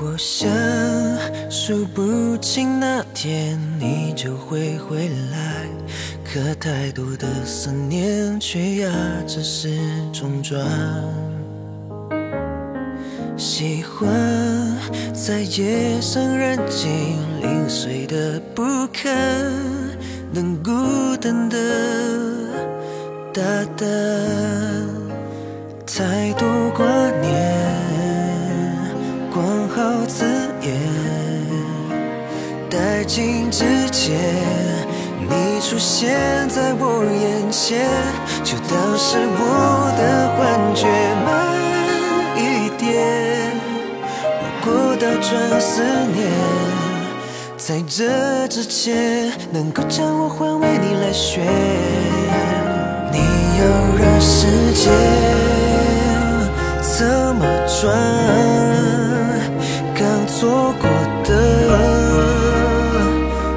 我想数不清那天你就会回来，可太多的思念却压着时钟转。喜欢在夜深人静、零碎的不可能孤单的大胆，太多挂念。光好字眼，待尽之前，你出现在我眼前，就当是我的幻觉。慢一点，如果倒转思念，在这之前，能够将我换为你来选。你要让时间刚错过的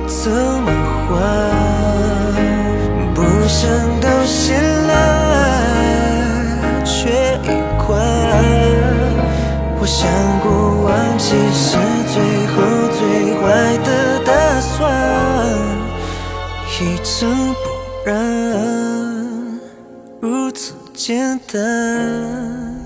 怎么还？不想到现来却已快。我想过忘记是最后最坏的打算，一尘不染，如此简单。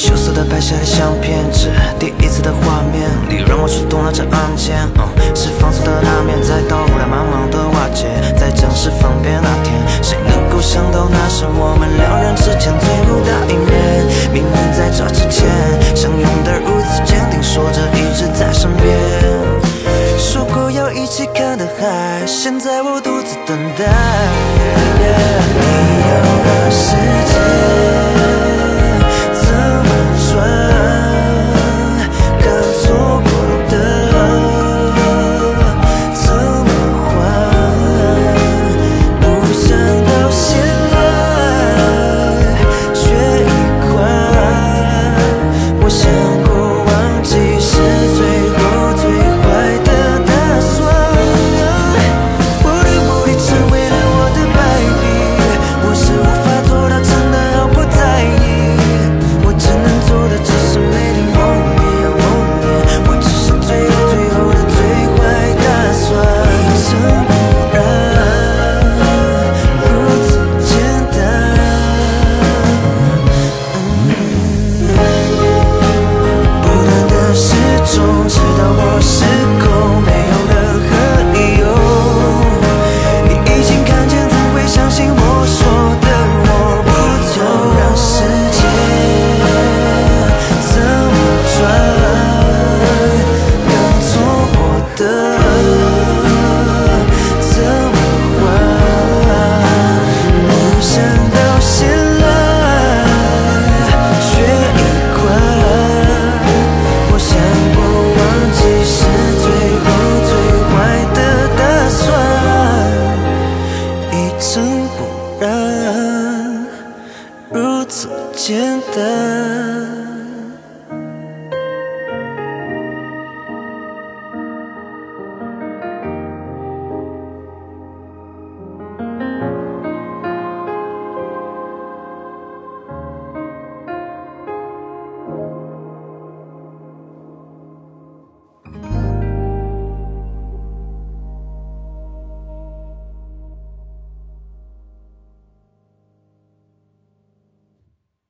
羞涩的拍下的相片，是第一次的画面，你让我触动了这按键，是放松的那面，在到后来慢慢的瓦解，在正式分别那天，谁能够想到那是我们两人之间最后的一面？明明在这之前，相拥的如此坚定，说着一直在身边，说过要一起看的海，现在我独自等待。简单。